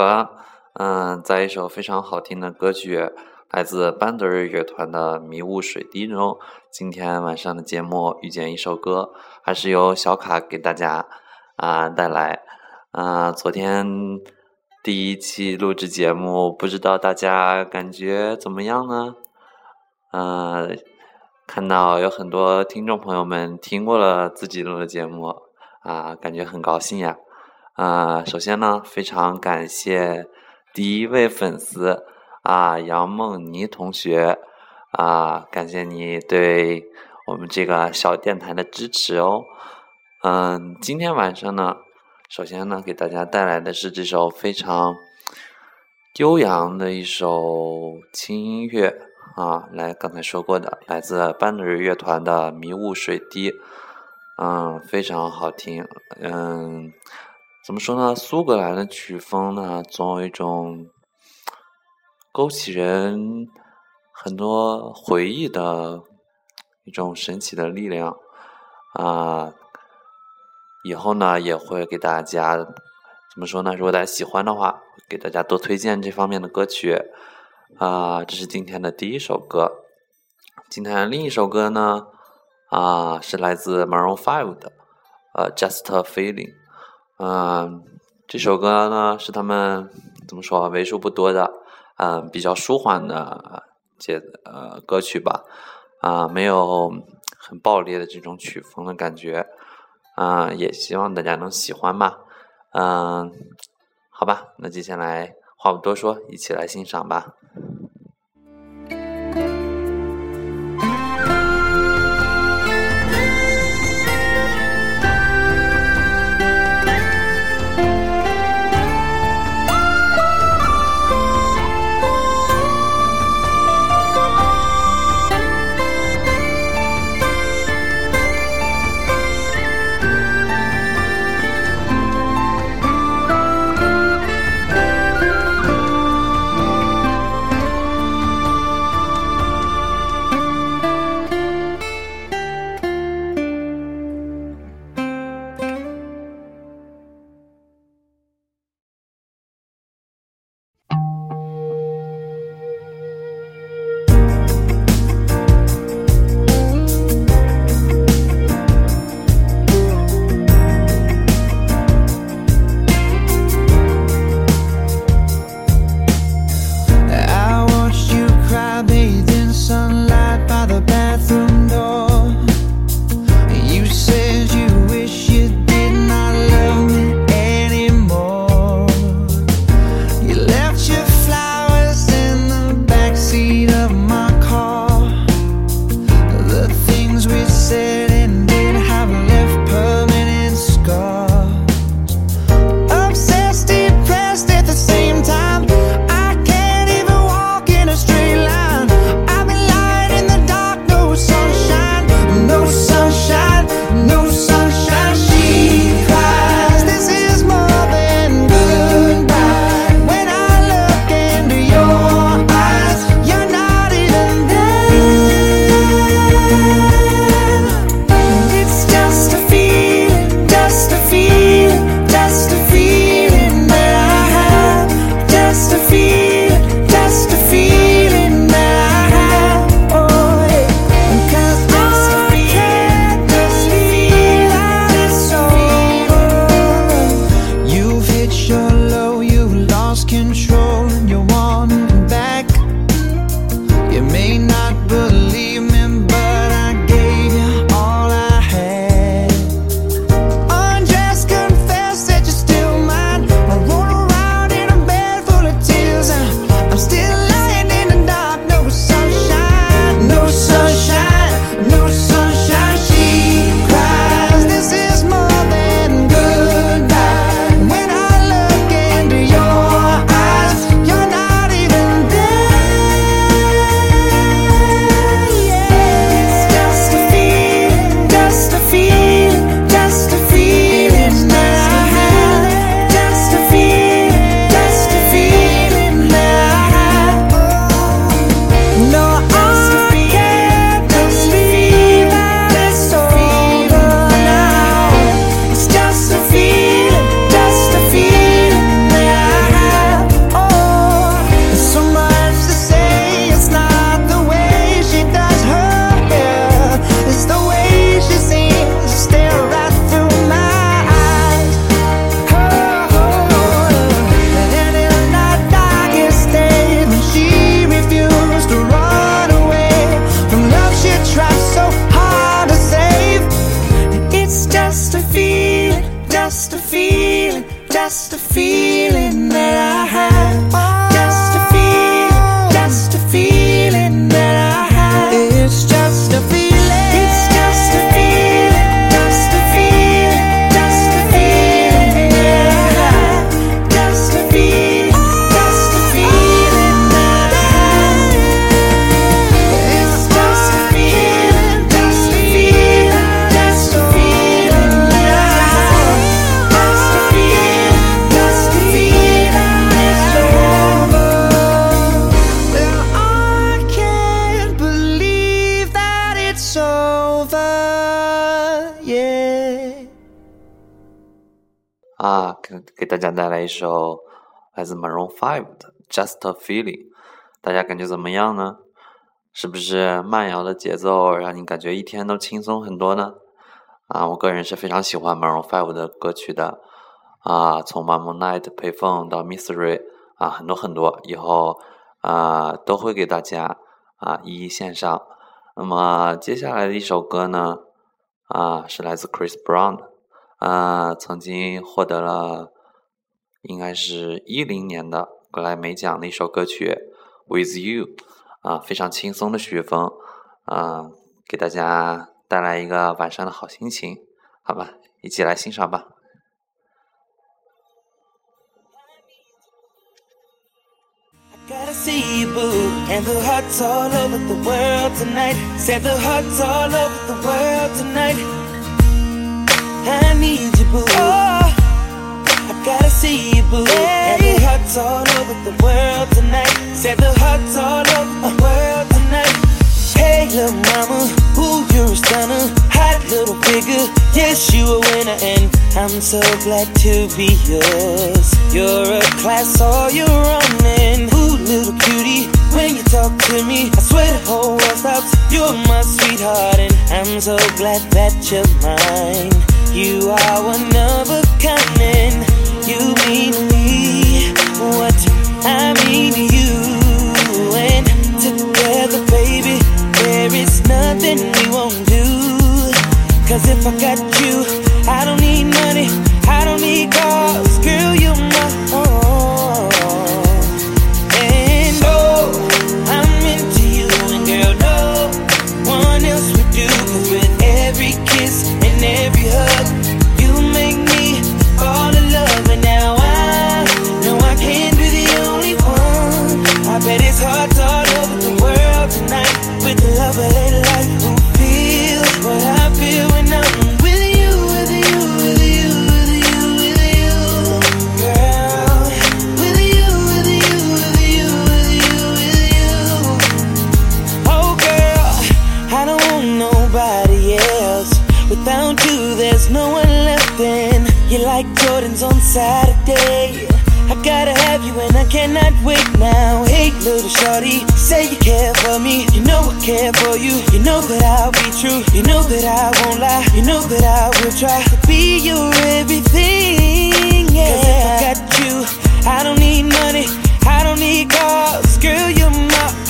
了，嗯，在一首非常好听的歌曲，来自班德瑞乐团的《迷雾水滴》中，今天晚上的节目遇见一首歌，还是由小卡给大家啊带来。啊，昨天第一期录制节目，不知道大家感觉怎么样呢？嗯，看到有很多听众朋友们听过了自己录的节目，啊，感觉很高兴呀。啊，首先呢，非常感谢第一位粉丝啊，杨梦妮同学啊，感谢你对我们这个小电台的支持哦。嗯，今天晚上呢，首先呢，给大家带来的是这首非常悠扬的一首轻音乐啊，来刚才说过的，来自班德瑞乐团的《迷雾水滴》，嗯，非常好听，嗯。怎么说呢？苏格兰的曲风呢，总有一种勾起人很多回忆的一种神奇的力量啊！以后呢，也会给大家怎么说呢？如果大家喜欢的话，给大家多推荐这方面的歌曲啊！这是今天的第一首歌。今天另一首歌呢，啊，是来自 Maroon Five 的，呃，Just a Feeling。嗯，这首歌呢是他们怎么说为数不多的，嗯，比较舒缓的节呃歌曲吧，啊，没有很暴烈的这种曲风的感觉，啊，也希望大家能喜欢吧，嗯，好吧，那接下来话不多说，一起来欣赏吧。you're low, you lost control. 给大家带来一首来自 Maroon Five 的《Just a Feeling》，大家感觉怎么样呢？是不是慢摇的节奏让你感觉一天都轻松很多呢？啊，我个人是非常喜欢 Maroon Five 的歌曲的，啊，从 Mama Night、陪凤到 Mystery 啊，很多很多，以后啊都会给大家啊一一献上。那么接下来的一首歌呢，啊是来自 Chris Brown 的。啊，曾经获得了应该是一零年的格莱美奖的一首歌曲《With You》，啊，非常轻松的曲风，啊，给大家带来一个晚上的好心情，好吧，一起来欣赏吧。Gotta see you, boo. And the hearts all over the world tonight. Said the hearts all over the world tonight. I need you, boo. Oh, I gotta see you, boo. And the hearts all over the world tonight. Said the hearts all over the world tonight. Hey, little mama, ooh, you're a stunner. Hot little figure, yes, you a winner, and I'm so glad to be yours. You're a class all your own, and ooh, little cutie, when you talk to me, I swear the whole world stops. You're my sweetheart, and I'm so glad that you're mine. You are one of a kind, and you mean me. What I mean you, Jordans on Saturday. I gotta have you and I cannot wait now. Hey, little shorty, say you care for me. You know I care for you. You know that I'll be true. You know that I won't lie. You know that I will try to be your everything. Yeah. Cause if I got you, I don't need money. I don't need cars. Girl, you're my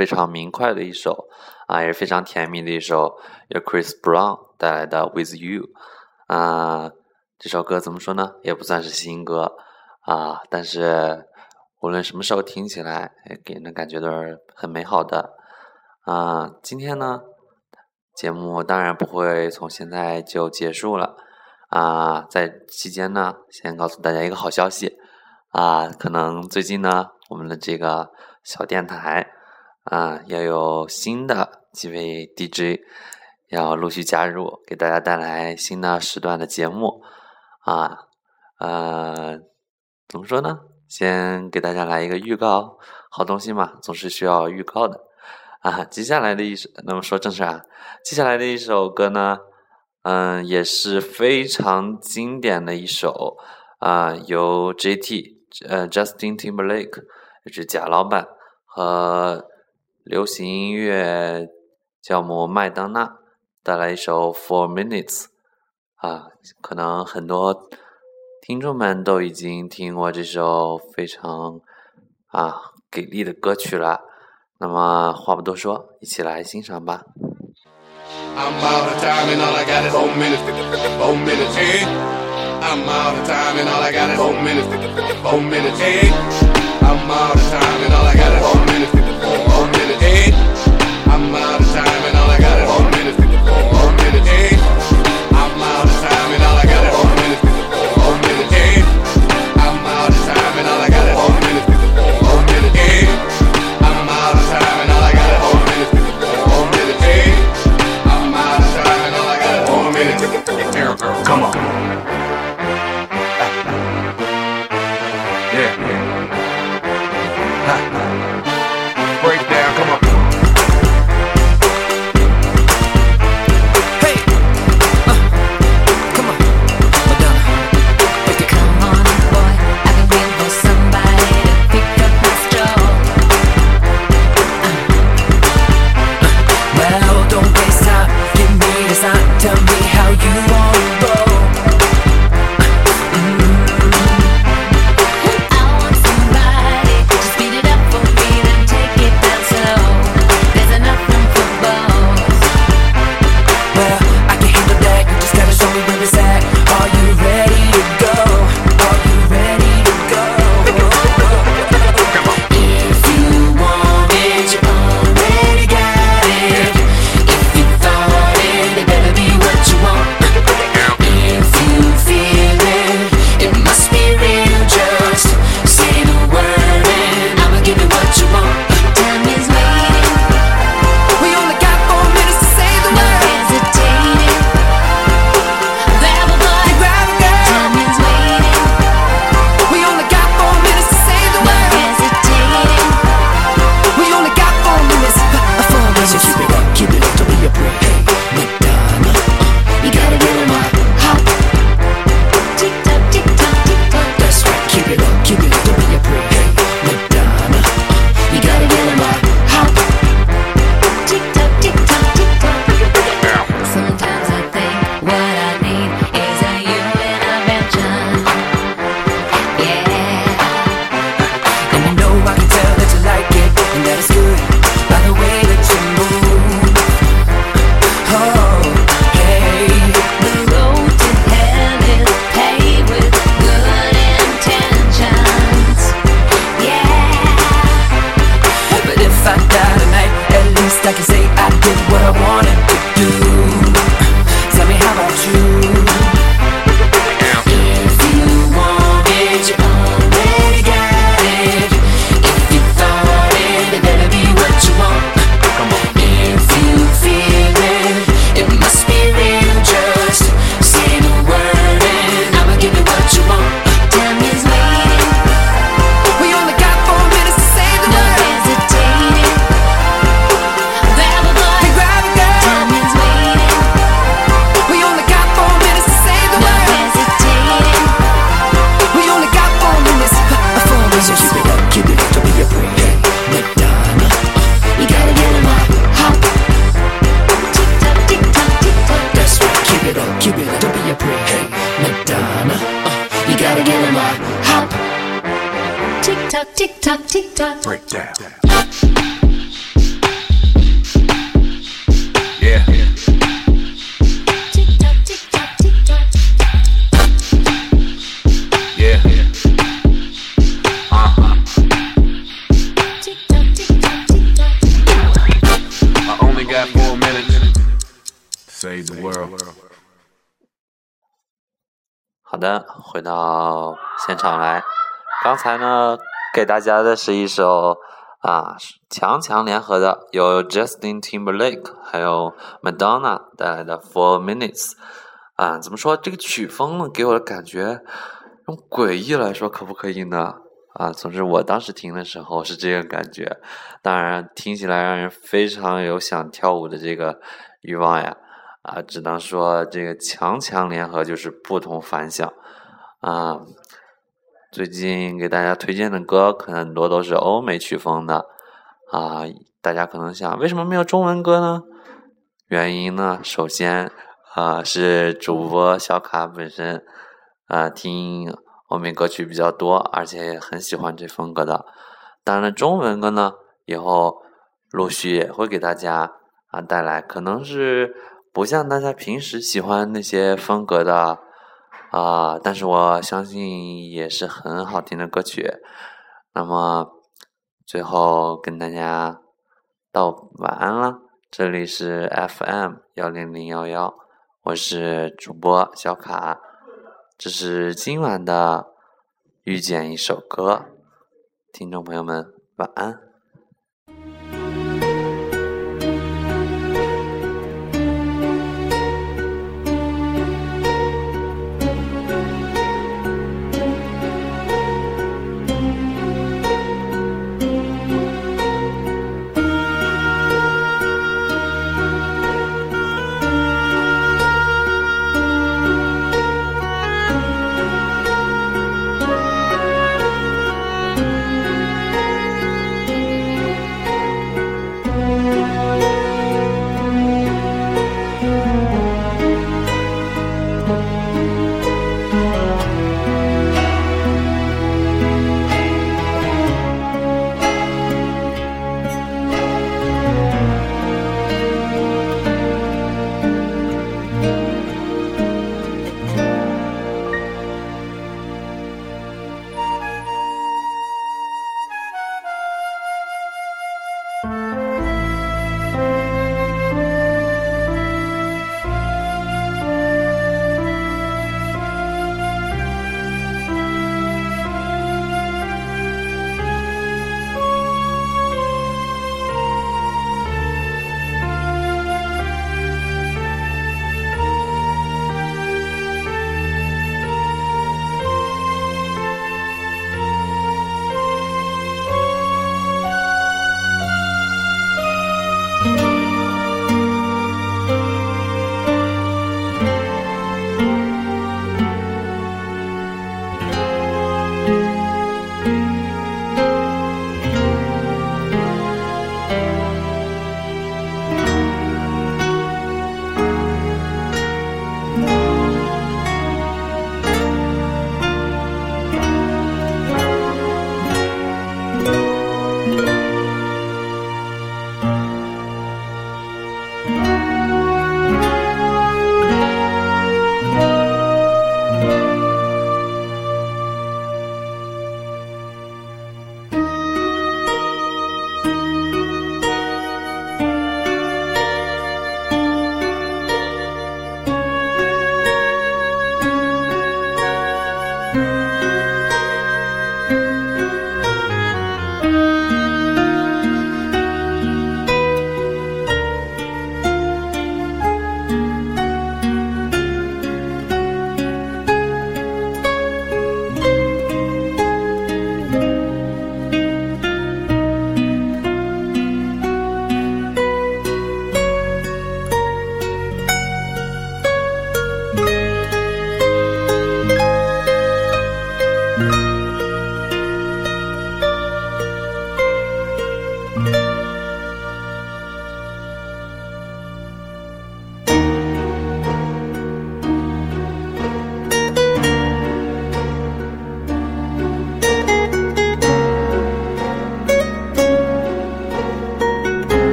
非常明快的一首啊，也是非常甜蜜的一首，由 Chris Brown 带来的《With You》啊。这首歌怎么说呢？也不算是新歌啊，但是无论什么时候听起来，给人的感觉都是很美好的啊。今天呢，节目当然不会从现在就结束了啊，在期间呢，先告诉大家一个好消息啊，可能最近呢，我们的这个小电台啊，要有新的几位 DJ 要陆续加入，给大家带来新的时段的节目。啊，呃，怎么说呢？先给大家来一个预告，好东西嘛，总是需要预告的啊。接下来的一首，那么说正事啊。接下来的一首歌呢，嗯，也是非常经典的一首啊，由 JT 呃 Justin Timberlake，就是贾老板和流行音乐教母麦当娜带来一首 Four Minutes。啊，可能很多听众们都已经听过这首非常啊给力的歌曲了。那么话不多说，一起来欣赏吧。好的，回到现场来，刚才呢。给大家的是一首啊强强联合的，由 Justin Timberlake 还有 Madonna 带来的《Four Minutes》啊，怎么说这个曲风呢？给我的感觉用诡异来说可不可以呢？啊，总之我当时听的时候是这个感觉，当然听起来让人非常有想跳舞的这个欲望呀。啊，只能说这个强强联合就是不同凡响啊。最近给大家推荐的歌，可能很多都是欧美曲风的啊。大家可能想，为什么没有中文歌呢？原因呢，首先啊是主播小卡本身啊听欧美歌曲比较多，而且也很喜欢这风格的。当然，中文歌呢，以后陆续也会给大家啊带来，可能是。不像大家平时喜欢那些风格的啊，但是我相信也是很好听的歌曲。那么最后跟大家道晚安了，这里是 FM 幺零零幺幺，我是主播小卡，这是今晚的遇见一首歌，听众朋友们晚安。